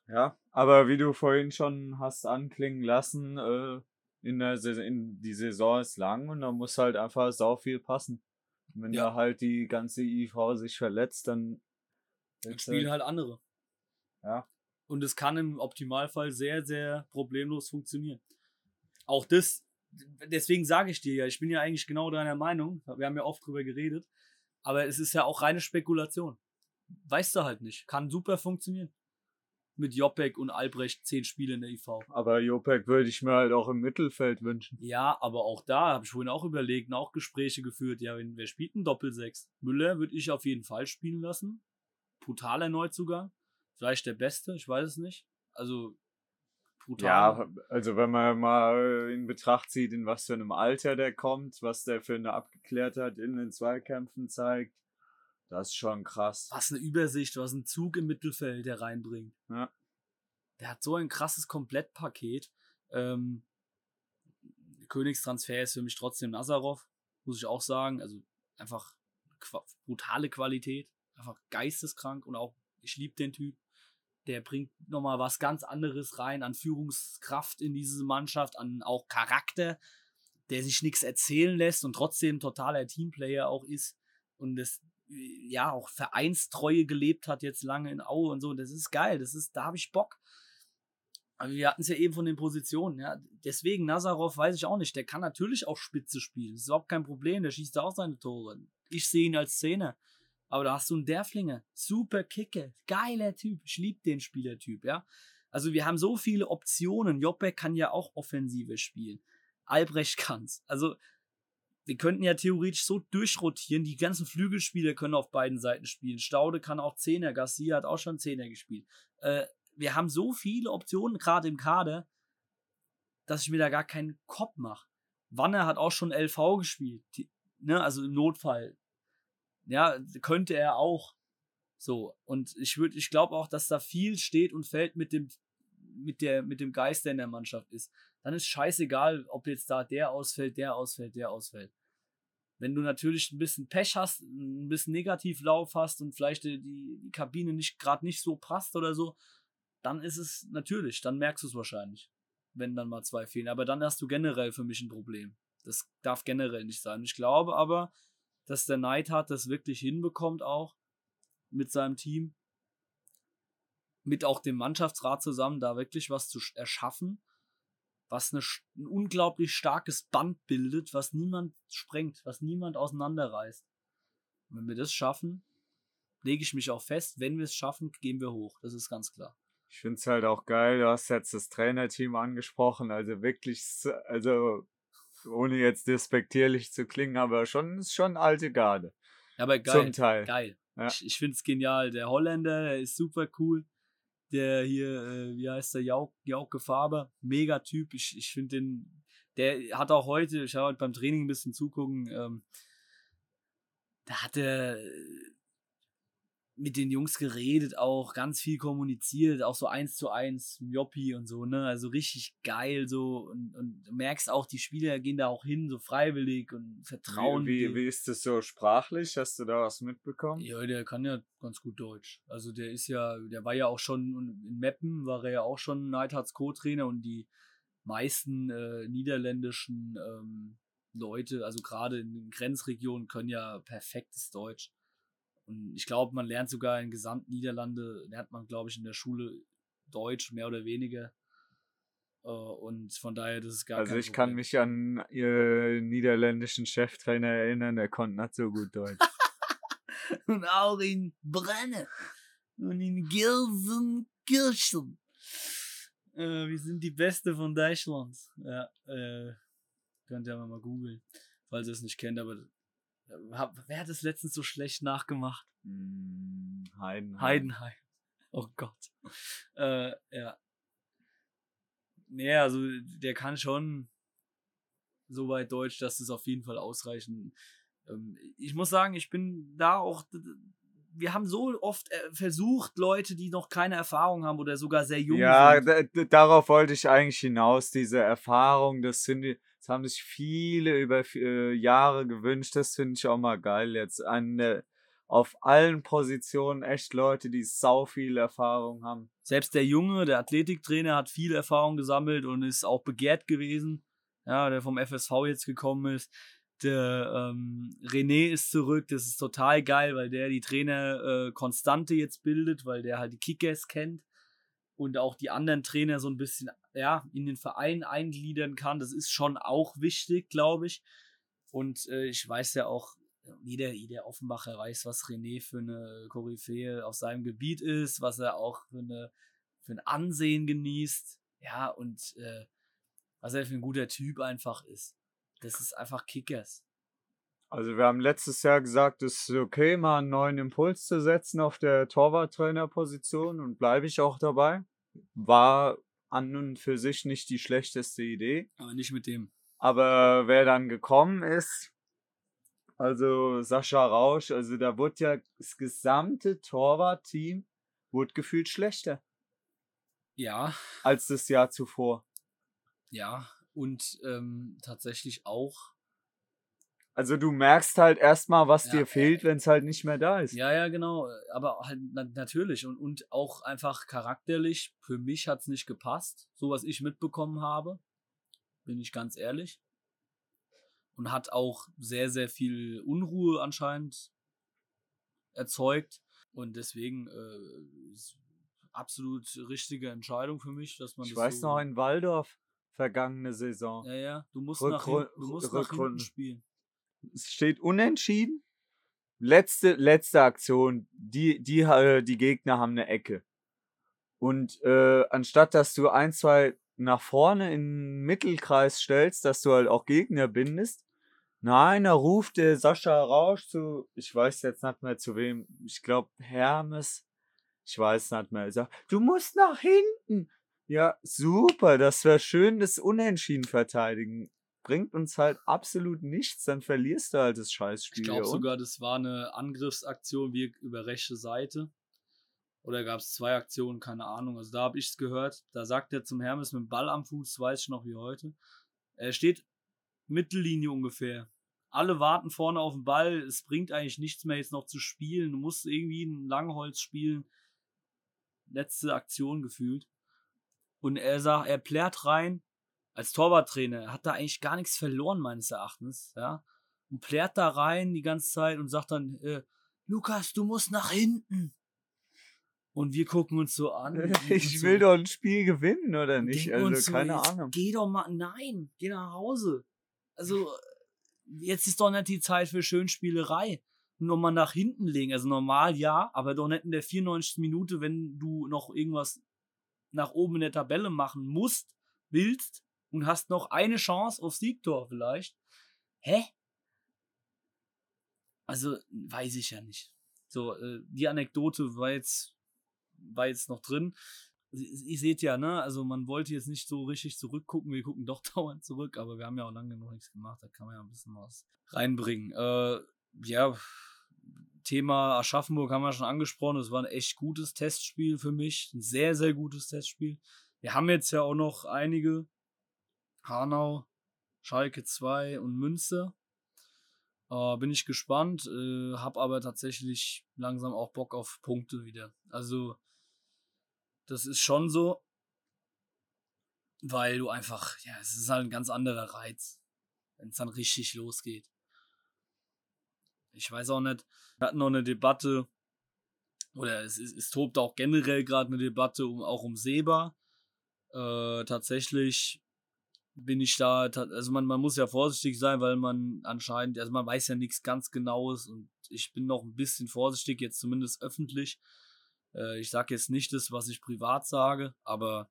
B: Ja, aber wie du vorhin schon hast anklingen lassen, äh, in der Saison, in die Saison ist lang und da muss halt einfach sau viel passen. Wenn ja. da halt die ganze IV sich verletzt, dann,
A: dann spielen halt, halt andere.
B: Ja.
A: Und es kann im Optimalfall sehr, sehr problemlos funktionieren. Auch das, deswegen sage ich dir ja, ich bin ja eigentlich genau deiner Meinung. Wir haben ja oft drüber geredet. Aber es ist ja auch reine Spekulation. Weißt du halt nicht. Kann super funktionieren mit Jopek und Albrecht zehn Spiele in der IV.
B: Aber Jopek würde ich mir halt auch im Mittelfeld wünschen.
A: Ja, aber auch da habe ich vorhin auch überlegt und auch Gespräche geführt. Ja, wer spielt ein Doppelsechs? Müller würde ich auf jeden Fall spielen lassen. Brutaler Neuzugang. Vielleicht der Beste, ich weiß es nicht. Also
B: brutal. Ja, also wenn man mal in Betracht zieht, in was für einem Alter der kommt, was der für eine Abgeklärtheit in den Zweikämpfen zeigt, das ist schon krass.
A: Was eine Übersicht, was ein Zug im Mittelfeld, der reinbringt.
B: Ja.
A: Der hat so ein krasses Komplettpaket. Ähm, Königstransfer ist für mich trotzdem Nazarov, muss ich auch sagen. Also einfach qu brutale Qualität, einfach geisteskrank und auch, ich liebe den Typ. Der bringt nochmal was ganz anderes rein an Führungskraft in diese Mannschaft, an auch Charakter, der sich nichts erzählen lässt und trotzdem totaler Teamplayer auch ist. Und das, ja auch Vereinstreue gelebt hat jetzt lange in Aue und so. Das ist geil, das ist, da habe ich Bock. Aber wir hatten es ja eben von den Positionen, ja. Deswegen, Nazarov weiß ich auch nicht. Der kann natürlich auch Spitze spielen. Das ist überhaupt kein Problem. Der schießt auch seine Tore. Ich sehe ihn als Szene. Aber da hast du einen Derflinger. Super Kicke. Geiler Typ. Ich liebe den Spielertyp, ja. Also wir haben so viele Optionen. Joppe kann ja auch Offensive spielen. Albrecht kann's. Also wir könnten ja theoretisch so durchrotieren. Die ganzen Flügelspieler können auf beiden Seiten spielen. Staude kann auch Zehner. Garcia hat auch schon Zehner gespielt. Äh, wir haben so viele Optionen gerade im Kader, dass ich mir da gar keinen Kopf mache. Wanner hat auch schon LV gespielt. Die, ne, also im Notfall. Ja, könnte er auch. So. Und ich würde, ich glaube auch, dass da viel steht und fällt mit dem, mit der, mit dem Geist, der in der Mannschaft ist. Dann ist scheißegal, ob jetzt da der ausfällt, der ausfällt, der ausfällt. Wenn du natürlich ein bisschen Pech hast, ein bisschen Negativlauf hast und vielleicht die, die Kabine nicht gerade nicht so passt oder so, dann ist es natürlich, dann merkst du es wahrscheinlich, wenn dann mal zwei fehlen. Aber dann hast du generell für mich ein Problem. Das darf generell nicht sein. Ich glaube aber, dass der Neidhart das wirklich hinbekommt auch mit seinem Team. mit auch dem Mannschaftsrat zusammen da wirklich was zu erschaffen, was eine, ein unglaublich starkes Band bildet, was niemand sprengt, was niemand auseinanderreißt. Und wenn wir das schaffen, lege ich mich auch fest, wenn wir es schaffen, gehen wir hoch. Das ist ganz klar.
B: Ich finde es halt auch geil, du hast jetzt das Trainerteam angesprochen, also wirklich, also ohne jetzt despektierlich zu klingen, aber schon ist schon alte Garde.
A: Aber geil. Zum Teil. Geil. Ja. Ich, ich finde es genial. Der Holländer, der ist super cool. Der hier, äh, wie heißt der, Jau, Jauke Faber, mega Typ. Ich, ich finde den, der hat auch heute, ich habe heute beim Training ein bisschen zugucken, ähm, da hat er mit den Jungs geredet, auch ganz viel kommuniziert, auch so eins zu eins, Joppi und so, ne? Also richtig geil so und, und du merkst auch, die Spieler gehen da auch hin, so freiwillig und vertrauen.
B: Wie, wie, wie ist das so sprachlich? Hast du da was mitbekommen?
A: Ja, der kann ja ganz gut Deutsch. Also der ist ja, der war ja auch schon in Meppen, war er ja auch schon Neidhards Co-Trainer und die meisten äh, niederländischen ähm, Leute, also gerade in den Grenzregionen, können ja perfektes Deutsch. Und ich glaube, man lernt sogar in Gesamtniederlande, lernt man, glaube ich, in der Schule Deutsch, mehr oder weniger. Äh, und von daher, das ist gar
B: Also ich kann mich an ihren niederländischen Cheftrainer erinnern, der konnte nicht so gut Deutsch. [LAUGHS]
A: und auch in Brenne und in Gelsenkirchen. Äh, wir sind die Beste von Deutschland. Ja, äh, könnt ihr mal googeln, falls ihr es nicht kennt, aber Wer hat es letztens so schlecht nachgemacht?
B: Hm, Heidenheim.
A: Heidenheim. Oh Gott. Äh, ja. Nee, also der kann schon so weit Deutsch, dass es auf jeden Fall ausreichen. Ähm, ich muss sagen, ich bin da auch. Wir haben so oft äh, versucht, Leute, die noch keine Erfahrung haben oder sogar sehr jung
B: ja, sind. Ja, darauf wollte ich eigentlich hinaus. Diese Erfahrung, das sind die das haben sich viele über äh, Jahre gewünscht. Das finde ich auch mal geil jetzt. Eine, auf allen Positionen echt Leute, die sau viel Erfahrung haben.
A: Selbst der Junge, der Athletiktrainer, hat viel Erfahrung gesammelt und ist auch begehrt gewesen. Ja, der vom FSV jetzt gekommen ist. Der ähm, René ist zurück, das ist total geil, weil der die Trainer äh, Konstante jetzt bildet, weil der halt die Kickers kennt und auch die anderen Trainer so ein bisschen ja, in den Verein eingliedern kann. Das ist schon auch wichtig, glaube ich. Und äh, ich weiß ja auch, jeder, jeder Offenbacher weiß, was René für eine Koryphäe auf seinem Gebiet ist, was er auch für, eine, für ein Ansehen genießt. Ja, und äh, was er für ein guter Typ einfach ist. Das ist einfach Kickers.
B: Also wir haben letztes Jahr gesagt, es ist okay, mal einen neuen Impuls zu setzen auf der Torwarttrainerposition und bleibe ich auch dabei. War an und für sich nicht die schlechteste Idee.
A: Aber nicht mit dem.
B: Aber wer dann gekommen ist, also Sascha Rausch, also da wurde ja das gesamte Torwartteam wurde gefühlt schlechter.
A: Ja.
B: Als das Jahr zuvor.
A: Ja, und ähm, tatsächlich auch
B: also du merkst halt erstmal, was ja, dir fehlt, wenn es halt nicht mehr da ist.
A: Ja, ja, genau. Aber halt na natürlich und, und auch einfach charakterlich. Für mich hat es nicht gepasst, so was ich mitbekommen habe. Bin ich ganz ehrlich. Und hat auch sehr, sehr viel Unruhe anscheinend erzeugt. Und deswegen äh, absolut richtige Entscheidung für mich, dass man
B: ich weiß so noch in Waldorf vergangene Saison.
A: Ja, ja. Du musst, Rückru nach, hin, du musst nach hinten spielen
B: es steht unentschieden. Letzte, letzte Aktion, die, die, äh, die Gegner haben eine Ecke. Und äh, anstatt dass du ein, zwei nach vorne in den Mittelkreis stellst, dass du halt auch Gegner bindest, nein, da ruft der Sascha Rausch zu, ich weiß jetzt nicht mehr zu wem, ich glaube Hermes, ich weiß nicht mehr, er sagt, du musst nach hinten. Ja, super, das wäre schön, das Unentschieden verteidigen bringt uns halt absolut nichts, dann verlierst du halt das Scheißspiel.
A: Ich glaube sogar, das war eine Angriffsaktion wie über rechte Seite. Oder gab es zwei Aktionen, keine Ahnung. Also da habe ich es gehört. Da sagt er zum Hermes mit dem Ball am Fuß, weiß ich noch wie heute. Er steht Mittellinie ungefähr. Alle warten vorne auf den Ball. Es bringt eigentlich nichts mehr jetzt noch zu spielen. Du musst irgendwie ein Langholz spielen. Letzte Aktion gefühlt. Und er sagt, er plärt rein, als Torwarttrainer hat da eigentlich gar nichts verloren, meines Erachtens, ja. Und plärt da rein die ganze Zeit und sagt dann, äh, Lukas, du musst nach hinten. Und wir gucken uns so an. [LAUGHS]
B: Ich will doch ein Spiel gewinnen, oder nicht? Also,
A: so,
B: keine
A: jetzt
B: Ahnung.
A: Geh doch mal, nein, geh nach Hause. Also, jetzt ist doch nicht die Zeit für Schönspielerei. Nur mal nach hinten legen. Also normal ja, aber doch nicht in der 94. Minute, wenn du noch irgendwas nach oben in der Tabelle machen musst, willst und hast noch eine Chance auf Siegtor vielleicht. Hä? Also, weiß ich ja nicht. So, äh, die Anekdote war jetzt, war jetzt noch drin. Ihr seht ja, ne, also man wollte jetzt nicht so richtig zurückgucken, wir gucken doch [LAUGHS] dauernd zurück, aber wir haben ja auch lange noch nichts gemacht, da kann man ja ein bisschen was reinbringen. Äh, ja, Thema Aschaffenburg haben wir schon angesprochen, es war ein echt gutes Testspiel für mich, ein sehr, sehr gutes Testspiel. Wir haben jetzt ja auch noch einige, Hanau, Schalke 2 und Münster. Äh, bin ich gespannt, äh, hab aber tatsächlich langsam auch Bock auf Punkte wieder. Also, das ist schon so, weil du einfach, ja, es ist halt ein ganz anderer Reiz, wenn es dann richtig losgeht. Ich weiß auch nicht, wir hatten noch eine Debatte, oder es, es, es tobt auch generell gerade eine Debatte um, auch um Seba. Äh, tatsächlich bin ich da, also man, man muss ja vorsichtig sein, weil man anscheinend, also man weiß ja nichts ganz Genaues und ich bin noch ein bisschen vorsichtig, jetzt zumindest öffentlich. Äh, ich sage jetzt nicht das, was ich privat sage, aber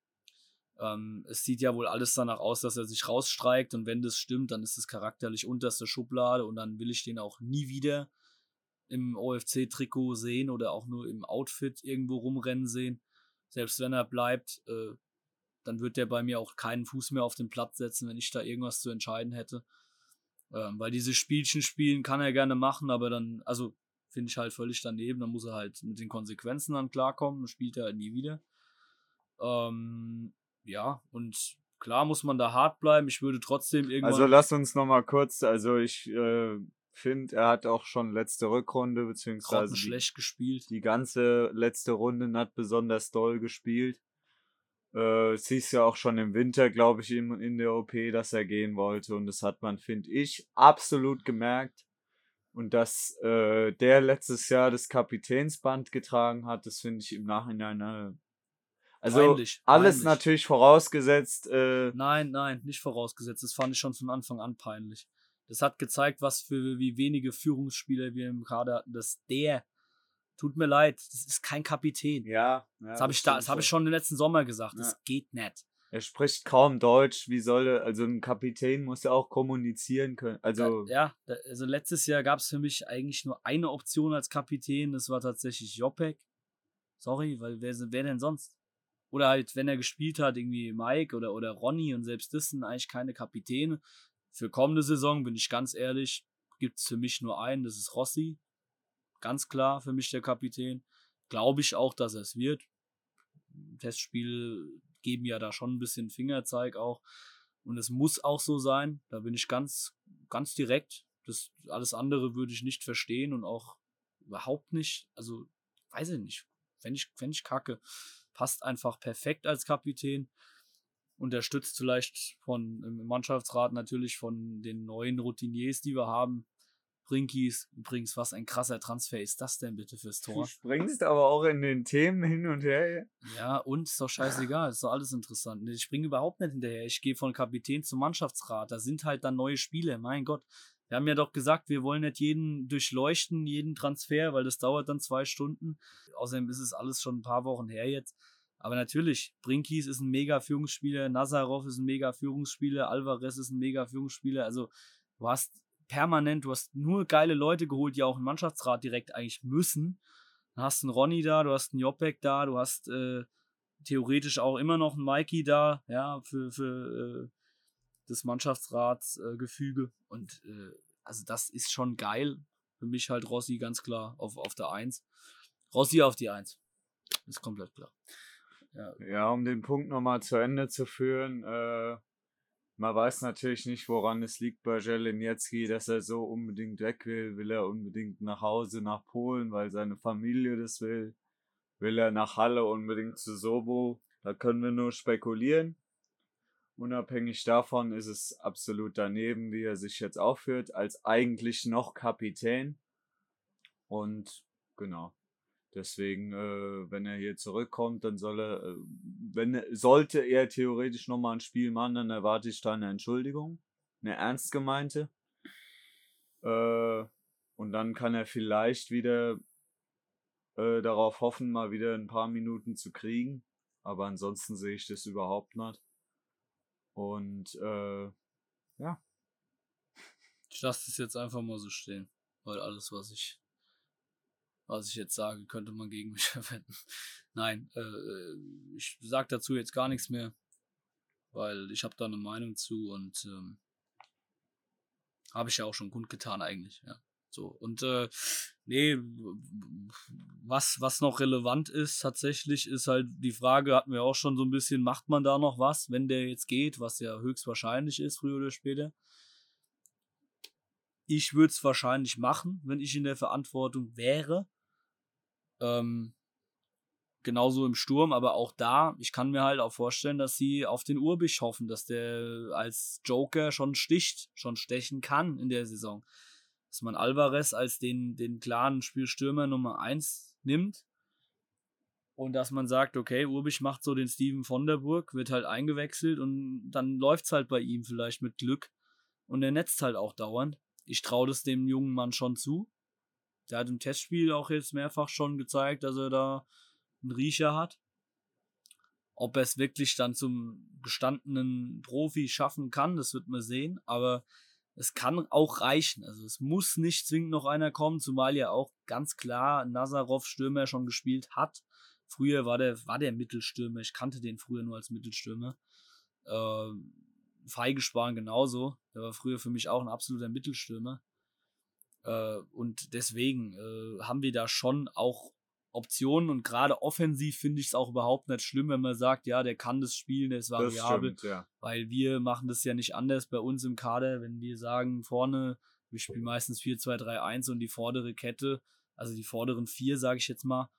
A: ähm, es sieht ja wohl alles danach aus, dass er sich rausstreikt und wenn das stimmt, dann ist es charakterlich unterste Schublade und dann will ich den auch nie wieder im OFC-Trikot sehen oder auch nur im Outfit irgendwo rumrennen sehen. Selbst wenn er bleibt, äh, dann wird der bei mir auch keinen Fuß mehr auf den Platz setzen, wenn ich da irgendwas zu entscheiden hätte. Ähm, weil diese Spielchen spielen kann er gerne machen, aber dann, also finde ich halt völlig daneben. Dann muss er halt mit den Konsequenzen dann klarkommen und spielt er halt nie wieder. Ähm, ja, und klar muss man da hart bleiben. Ich würde trotzdem irgendwann.
B: Also lass uns nochmal kurz, also ich äh, finde, er hat auch schon letzte Rückrunde, beziehungsweise die,
A: schlecht gespielt.
B: Die ganze letzte Runde hat besonders doll gespielt. Äh, siehst ja auch schon im Winter, glaube ich, in, in der OP, dass er gehen wollte. Und das hat man, finde ich, absolut gemerkt. Und dass äh, der letztes Jahr das Kapitänsband getragen hat, das finde ich im Nachhinein. Äh, also peinlich, alles peinlich. natürlich vorausgesetzt. Äh,
A: nein, nein, nicht vorausgesetzt. Das fand ich schon von Anfang an peinlich. Das hat gezeigt, was für wie wenige Führungsspieler wir im Kader hatten, dass der Tut mir leid, das ist kein Kapitän.
B: Ja.
A: ja das habe ich, da, das hab ich schon im letzten Sommer gesagt. Ja. Das geht nicht.
B: Er spricht kaum Deutsch. Wie soll er, also ein Kapitän muss ja auch kommunizieren können. Also
A: ja, also letztes Jahr gab es für mich eigentlich nur eine Option als Kapitän. Das war tatsächlich Jopek. Sorry, weil wer, wer denn sonst? Oder halt, wenn er gespielt hat, irgendwie Mike oder, oder Ronny und selbst das sind eigentlich keine Kapitäne. Für kommende Saison, bin ich ganz ehrlich, gibt es für mich nur einen, das ist Rossi. Ganz klar für mich der Kapitän. Glaube ich auch, dass er es wird. Testspiele geben ja da schon ein bisschen Fingerzeig auch. Und es muss auch so sein. Da bin ich ganz, ganz direkt. Das alles andere würde ich nicht verstehen und auch überhaupt nicht. Also, weiß ich nicht. Fände ich, fänd ich kacke. Passt einfach perfekt als Kapitän. Unterstützt vielleicht von im Mannschaftsrat natürlich von den neuen Routiniers, die wir haben. Brinkis, übrigens, was ein krasser Transfer ist das denn bitte fürs Tor?
B: Du springst aber auch in den Themen hin und her.
A: Ja, und ist doch scheißegal, ist doch alles interessant. Ich springe überhaupt nicht hinterher. Ich gehe von Kapitän zum Mannschaftsrat. Da sind halt dann neue Spiele, mein Gott. Wir haben ja doch gesagt, wir wollen nicht jeden durchleuchten, jeden Transfer, weil das dauert dann zwei Stunden. Außerdem ist es alles schon ein paar Wochen her jetzt. Aber natürlich, Brinkis ist ein mega Führungsspieler, Nazarov ist ein mega Führungsspieler, Alvarez ist ein mega Führungsspieler. Also du hast permanent, du hast nur geile Leute geholt, die auch im Mannschaftsrat direkt eigentlich müssen. Dann hast einen Ronny da, du hast einen Jopek da, du hast äh, theoretisch auch immer noch einen Mikey da, ja, für, für äh, das Mannschaftsratsgefüge. Äh, Und äh, also das ist schon geil. Für mich halt Rossi ganz klar auf, auf der Eins. Rossi auf die Eins. Ist komplett klar.
B: Ja, ja um den Punkt nochmal zu Ende zu führen, äh, man weiß natürlich nicht, woran es liegt bei Jelenetski, dass er so unbedingt weg will. Will er unbedingt nach Hause, nach Polen, weil seine Familie das will? Will er nach Halle unbedingt zu Sobo? Da können wir nur spekulieren. Unabhängig davon ist es absolut daneben, wie er sich jetzt aufführt, als eigentlich noch Kapitän. Und genau. Deswegen, äh, wenn er hier zurückkommt, dann soll er, äh, wenn sollte er theoretisch nochmal ein Spiel machen, dann erwarte ich da eine Entschuldigung, eine ernst gemeinte. Äh, und dann kann er vielleicht wieder äh, darauf hoffen, mal wieder ein paar Minuten zu kriegen. Aber ansonsten sehe ich das überhaupt nicht. Und äh, ja.
A: Ich lasse das jetzt einfach mal so stehen. Weil alles, was ich, was ich jetzt sage, könnte man gegen mich [LAUGHS] verwenden. Nein, äh, äh ich sage dazu jetzt gar nichts mehr. Weil ich habe da eine Meinung zu und ähm, habe ich ja auch schon kundgetan eigentlich, ja. So, und äh, nee, was, was noch relevant ist tatsächlich, ist halt die Frage, hatten wir auch schon so ein bisschen, macht man da noch was, wenn der jetzt geht, was ja höchstwahrscheinlich ist, früher oder später. Ich würde es wahrscheinlich machen, wenn ich in der Verantwortung wäre. Ähm, genauso im Sturm, aber auch da, ich kann mir halt auch vorstellen, dass sie auf den Urbich hoffen, dass der als Joker schon sticht, schon stechen kann in der Saison dass man Alvarez als den, den klaren Spielstürmer Nummer 1 nimmt und dass man sagt, okay, Urbich macht so den Steven von der Burg, wird halt eingewechselt und dann läuft es halt bei ihm vielleicht mit Glück und er netzt halt auch dauernd. Ich traue das dem jungen Mann schon zu. Der hat im Testspiel auch jetzt mehrfach schon gezeigt, dass er da einen Riecher hat. Ob er es wirklich dann zum gestandenen Profi schaffen kann, das wird man sehen. Aber es kann auch reichen. Also es muss nicht zwingend noch einer kommen, zumal ja auch ganz klar Nazarov Stürmer schon gespielt hat. Früher war der, war der Mittelstürmer, ich kannte den früher nur als Mittelstürmer. Äh, Feigesparen genauso. Der war früher für mich auch ein absoluter Mittelstürmer. Äh, und deswegen äh, haben wir da schon auch Optionen und gerade offensiv finde ich es auch überhaupt nicht schlimm, wenn man sagt, ja, der kann das spielen, der ist variabel, stimmt, ja. weil wir machen das ja nicht anders bei uns im Kader, wenn wir sagen, vorne, wir spielen meistens 4-2-3-1 und die vordere Kette, also die vorderen vier, sage ich jetzt mal,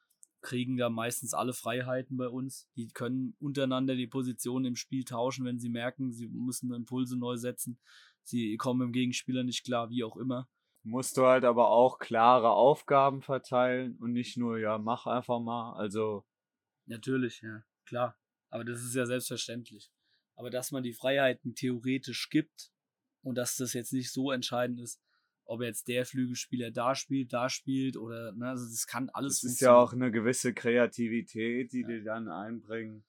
A: kriegen da meistens alle Freiheiten bei uns. Die können untereinander die Position im Spiel tauschen, wenn sie merken, sie müssen Impulse neu setzen. Sie kommen im Gegenspieler nicht klar, wie auch immer
B: musst du halt aber auch klare Aufgaben verteilen und nicht nur, ja, mach einfach mal. Also.
A: Natürlich, ja, klar. Aber das ist ja selbstverständlich. Aber dass man die Freiheiten theoretisch gibt und dass das jetzt nicht so entscheidend ist, ob jetzt der Flügelspieler da spielt, da spielt oder, ne, also das kann alles
B: Das ist ja auch eine gewisse Kreativität, die ja. die dann einbringen.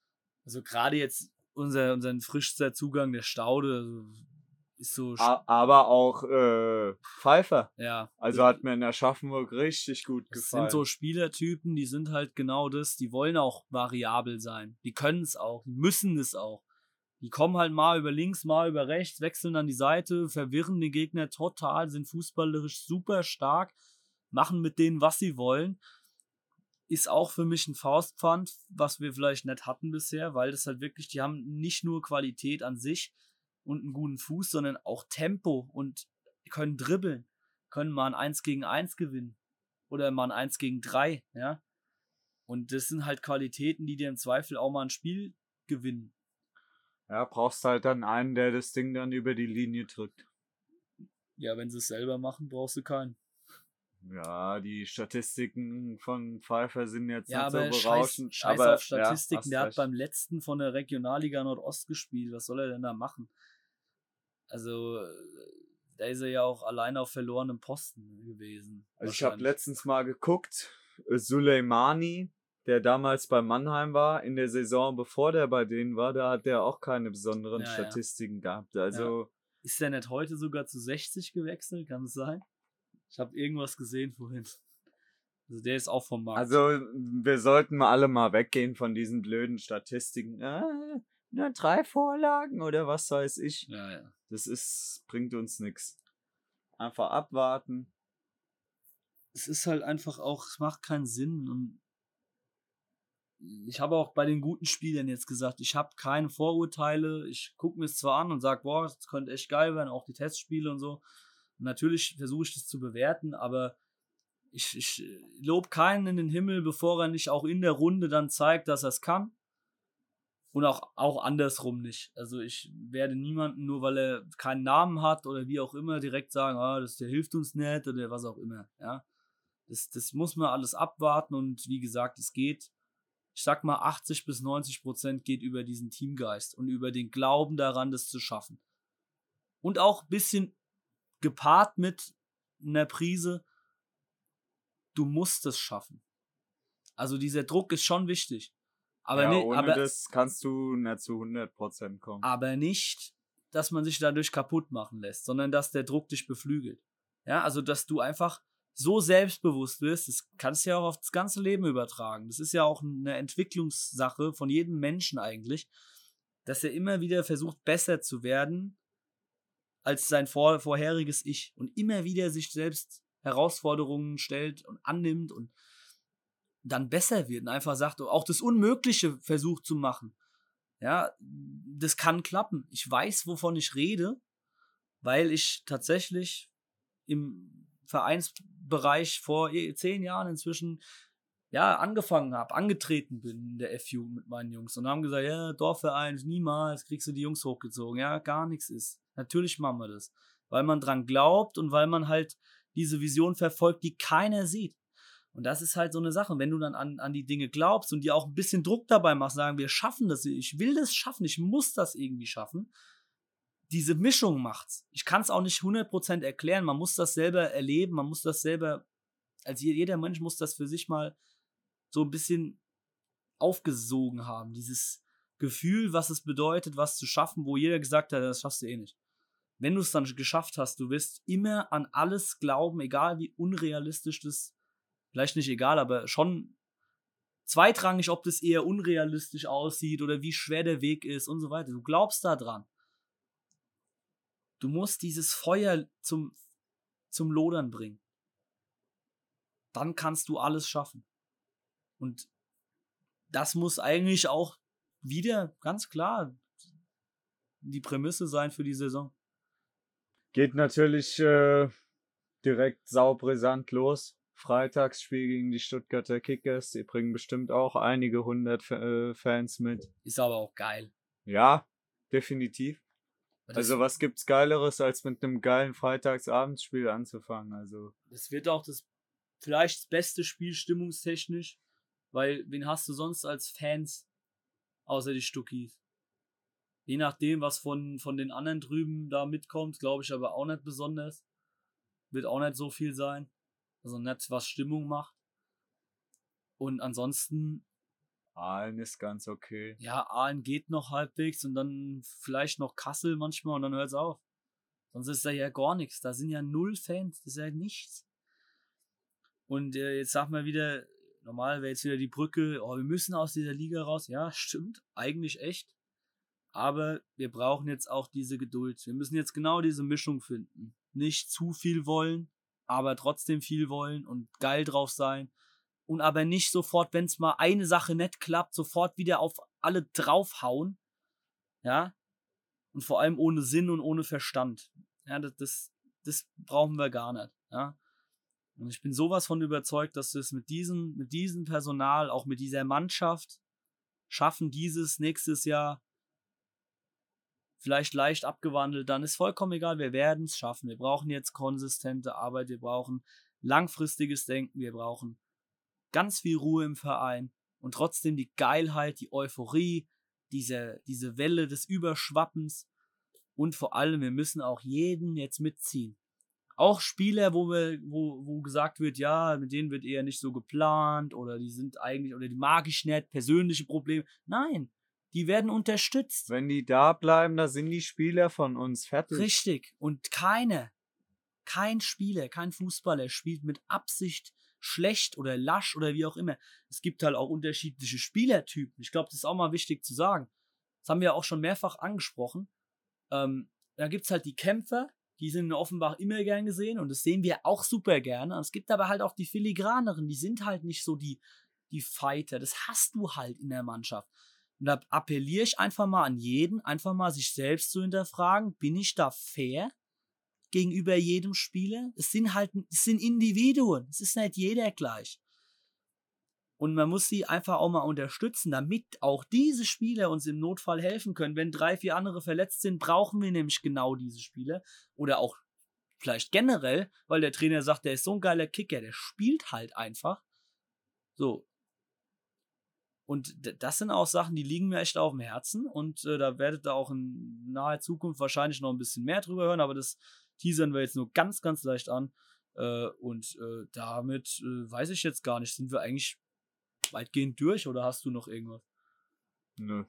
A: Also gerade jetzt unser, unseren frischster Zugang der Staude, also ist so.
B: Aber auch äh, Pfeiffer.
A: Ja.
B: Also hat mir in Aschaffenburg richtig gut gefallen.
A: Das sind so Spielertypen, die sind halt genau das. Die wollen auch variabel sein. Die können es auch. Die müssen es auch. Die kommen halt mal über links, mal über rechts, wechseln an die Seite, verwirren den Gegner total, sind fußballerisch super stark, machen mit denen, was sie wollen. Ist auch für mich ein Faustpfand, was wir vielleicht nicht hatten bisher, weil das halt wirklich, die haben nicht nur Qualität an sich, und einen guten Fuß, sondern auch Tempo und können dribbeln, können mal ein 1 gegen 1 gewinnen oder mal ein 1 gegen 3, ja. Und das sind halt Qualitäten, die dir im Zweifel auch mal ein Spiel gewinnen.
B: Ja, brauchst halt dann einen, der das Ding dann über die Linie drückt.
A: Ja, wenn sie es selber machen, brauchst du keinen.
B: Ja, die Statistiken von Pfeiffer sind jetzt
A: ja,
B: nicht
A: so berauschend. Scheiß, scheiß aber, auf Statistiken. Ja, der hat beim letzten von der Regionalliga Nordost gespielt. Was soll er denn da machen? Also, da ist er ja auch allein auf verlorenem Posten gewesen.
B: Also ich habe letztens mal geguckt, äh, Suleimani, der damals bei Mannheim war, in der Saison, bevor der bei denen war, da hat der auch keine besonderen ja, Statistiken ja. gehabt. Also.
A: Ja. Ist der nicht heute sogar zu 60 gewechselt? Kann es sein? Ich habe irgendwas gesehen vorhin. Also der ist auch vom Markt.
B: Also wir sollten mal alle mal weggehen von diesen blöden Statistiken. Äh, nur drei Vorlagen oder was weiß ich.
A: Ja, ja.
B: Das ist, bringt uns nichts. Einfach abwarten.
A: Es ist halt einfach auch, es macht keinen Sinn. Und ich habe auch bei den guten Spielern jetzt gesagt, ich habe keine Vorurteile. Ich gucke mir es zwar an und sage, boah, das könnte echt geil werden, auch die Testspiele und so. Und natürlich versuche ich das zu bewerten, aber ich, ich lobe keinen in den Himmel, bevor er nicht auch in der Runde dann zeigt, dass er es kann. Und auch, auch andersrum nicht. Also ich werde niemanden, nur weil er keinen Namen hat oder wie auch immer, direkt sagen, ah, das, der hilft uns nicht oder was auch immer. Ja. Das, das muss man alles abwarten und wie gesagt, es geht, ich sag mal, 80 bis 90 Prozent geht über diesen Teamgeist und über den Glauben daran, das zu schaffen. Und auch ein bisschen gepaart mit einer Prise, du musst es schaffen. Also dieser Druck ist schon wichtig. Aber,
B: ja,
A: nicht,
B: ohne
A: aber,
B: das kannst du nicht zu 100% kommen.
A: aber nicht, dass man sich dadurch kaputt machen lässt, sondern dass der Druck dich beflügelt. Ja, also dass du einfach so selbstbewusst wirst, das kannst du ja auch auf das ganze Leben übertragen. Das ist ja auch eine Entwicklungssache von jedem Menschen eigentlich, dass er immer wieder versucht, besser zu werden als sein vor, vorheriges Ich und immer wieder sich selbst Herausforderungen stellt und annimmt und dann besser wird und einfach sagt, auch das Unmögliche versucht zu machen. Ja, das kann klappen. Ich weiß, wovon ich rede, weil ich tatsächlich im Vereinsbereich vor eh, zehn Jahren inzwischen ja angefangen habe, angetreten bin in der FU mit meinen Jungs und haben gesagt, ja, Dorfverein, niemals kriegst du die Jungs hochgezogen. Ja, gar nichts ist. Natürlich machen wir das, weil man dran glaubt und weil man halt diese Vision verfolgt, die keiner sieht. Und das ist halt so eine Sache. wenn du dann an, an die Dinge glaubst und dir auch ein bisschen Druck dabei machst, sagen, wir schaffen das, ich will das schaffen, ich muss das irgendwie schaffen, diese Mischung macht's. Ich kann es auch nicht 100% erklären, man muss das selber erleben, man muss das selber, also jeder Mensch muss das für sich mal so ein bisschen aufgesogen haben. Dieses Gefühl, was es bedeutet, was zu schaffen, wo jeder gesagt hat, das schaffst du eh nicht. Wenn du es dann geschafft hast, du wirst immer an alles glauben, egal wie unrealistisch das vielleicht nicht egal, aber schon zweitrangig, ob das eher unrealistisch aussieht oder wie schwer der Weg ist und so weiter. Du glaubst da dran. Du musst dieses Feuer zum, zum Lodern bringen. Dann kannst du alles schaffen. Und das muss eigentlich auch wieder ganz klar die Prämisse sein für die Saison.
B: Geht natürlich äh, direkt saubrisant los. Freitagsspiel gegen die Stuttgarter Kickers. Die bringen bestimmt auch einige hundert äh, Fans mit.
A: Ist aber auch geil.
B: Ja, definitiv. Also was gibt's Geileres, als mit einem geilen Freitagsabendsspiel anzufangen? Also.
A: Es wird auch das vielleicht das beste Spiel stimmungstechnisch, weil wen hast du sonst als Fans außer die Stuckis? Je nachdem, was von, von den anderen drüben da mitkommt, glaube ich aber auch nicht besonders. Wird auch nicht so viel sein. Also nicht, was Stimmung macht. Und ansonsten.
B: Aalen ist ganz okay.
A: Ja, Aalen geht noch halbwegs und dann vielleicht noch Kassel manchmal und dann hört es auf. Sonst ist da ja gar nichts. Da sind ja null Fans. Das ist ja nichts. Und äh, jetzt sagt man wieder, normal wäre jetzt wieder die Brücke, oh, wir müssen aus dieser Liga raus. Ja, stimmt. Eigentlich echt. Aber wir brauchen jetzt auch diese Geduld. Wir müssen jetzt genau diese Mischung finden. Nicht zu viel wollen, aber trotzdem viel wollen und geil drauf sein. Und aber nicht sofort, wenn es mal eine Sache nicht klappt, sofort wieder auf alle draufhauen. Ja. Und vor allem ohne Sinn und ohne Verstand. Ja, das, das, das brauchen wir gar nicht. Ja. Und ich bin sowas von überzeugt, dass wir es mit diesem, mit diesem Personal, auch mit dieser Mannschaft schaffen, dieses nächstes Jahr vielleicht leicht abgewandelt, dann ist vollkommen egal, wir werden es schaffen. Wir brauchen jetzt konsistente Arbeit, wir brauchen langfristiges Denken, wir brauchen ganz viel Ruhe im Verein und trotzdem die Geilheit, die Euphorie, diese, diese Welle des Überschwappens und vor allem, wir müssen auch jeden jetzt mitziehen. Auch Spieler, wo, wir, wo, wo gesagt wird, ja, mit denen wird eher nicht so geplant oder die sind eigentlich, oder die mag ich nicht, persönliche Probleme. Nein, die werden unterstützt.
B: Wenn die da bleiben, da sind die Spieler von uns fertig.
A: Richtig. Und keine, kein Spieler, kein Fußballer spielt mit Absicht schlecht oder lasch oder wie auch immer. Es gibt halt auch unterschiedliche Spielertypen. Ich glaube, das ist auch mal wichtig zu sagen. Das haben wir auch schon mehrfach angesprochen. Ähm, da gibt's halt die Kämpfer, die sind in Offenbach immer gern gesehen und das sehen wir auch super gerne. Es gibt aber halt auch die Filigraneren, die sind halt nicht so die, die Fighter. Das hast du halt in der Mannschaft. Und da appelliere ich einfach mal an jeden, einfach mal sich selbst zu hinterfragen, bin ich da fair gegenüber jedem Spieler? Es sind halt, es sind Individuen, es ist nicht jeder gleich. Und man muss sie einfach auch mal unterstützen, damit auch diese Spieler uns im Notfall helfen können. Wenn drei, vier andere verletzt sind, brauchen wir nämlich genau diese Spieler. Oder auch vielleicht generell, weil der Trainer sagt, der ist so ein geiler Kicker, der spielt halt einfach. So. Und das sind auch Sachen, die liegen mir echt auf dem Herzen und äh, da werdet ihr auch in naher Zukunft wahrscheinlich noch ein bisschen mehr drüber hören, aber das teasern wir jetzt nur ganz, ganz leicht an. Äh, und äh, damit äh, weiß ich jetzt gar nicht, sind wir eigentlich weitgehend durch oder hast du noch irgendwas?
B: Nö.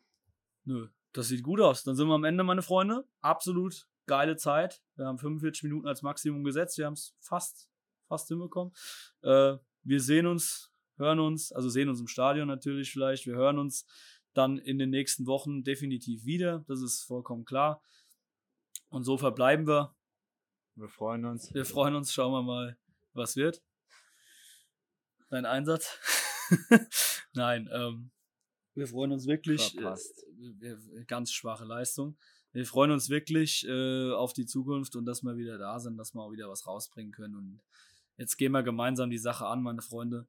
A: Nö. Das sieht gut aus. Dann sind wir am Ende, meine Freunde. Absolut geile Zeit. Wir haben 45 Minuten als Maximum gesetzt. Wir haben es fast, fast hinbekommen. Äh, wir sehen uns, hören uns, also sehen uns im Stadion natürlich vielleicht. Wir hören uns dann in den nächsten Wochen definitiv wieder. Das ist vollkommen klar. Und so verbleiben wir.
B: Wir freuen uns.
A: Wir freuen uns. Schauen wir mal, was wird. Dein Einsatz? [LAUGHS] Nein, ähm, wir freuen uns wirklich. Äh, ganz schwache Leistung. Wir freuen uns wirklich äh, auf die Zukunft und dass wir wieder da sind, dass wir auch wieder was rausbringen können. Und jetzt gehen wir gemeinsam die Sache an, meine Freunde.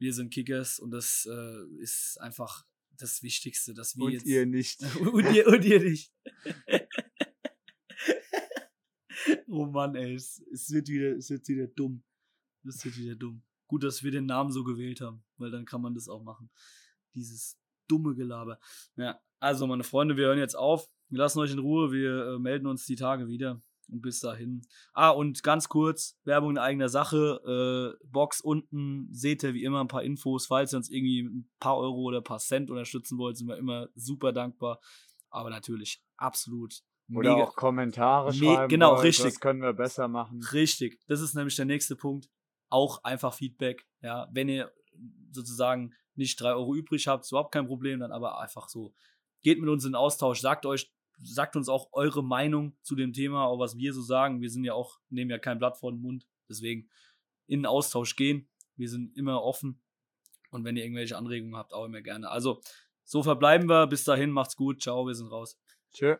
A: Wir sind Kickers und das äh, ist einfach das Wichtigste, dass wir
B: und
A: jetzt.
B: ihr nicht. [LAUGHS]
A: und, ihr, und ihr nicht. [LAUGHS] oh Mann, ey, es, es, wird wieder, es wird wieder dumm. Es wird wieder dumm. Gut, dass wir den Namen so gewählt haben, weil dann kann man das auch machen. Dieses dumme Gelaber. Ja, also meine Freunde, wir hören jetzt auf. Wir lassen euch in Ruhe. Wir äh, melden uns die Tage wieder. Und bis dahin. Ah, und ganz kurz, Werbung in eigener Sache. Äh, Box unten seht ihr wie immer ein paar Infos. Falls ihr uns irgendwie ein paar Euro oder ein paar Cent unterstützen wollt, sind wir immer super dankbar. Aber natürlich absolut.
B: Oder mega, auch Kommentare schreiben.
A: Genau, wollt, richtig. Das
B: können wir besser machen.
A: Richtig. Das ist nämlich der nächste Punkt. Auch einfach Feedback. Ja, wenn ihr sozusagen nicht drei Euro übrig habt, ist überhaupt kein Problem, dann aber einfach so. Geht mit uns in Austausch, sagt euch, sagt uns auch eure Meinung zu dem Thema, auch was wir so sagen. Wir sind ja auch, nehmen ja kein Blatt vor den Mund. Deswegen in den Austausch gehen. Wir sind immer offen. Und wenn ihr irgendwelche Anregungen habt, auch immer gerne. Also, so verbleiben wir. Bis dahin, macht's gut. Ciao, wir sind raus.
B: Tschö.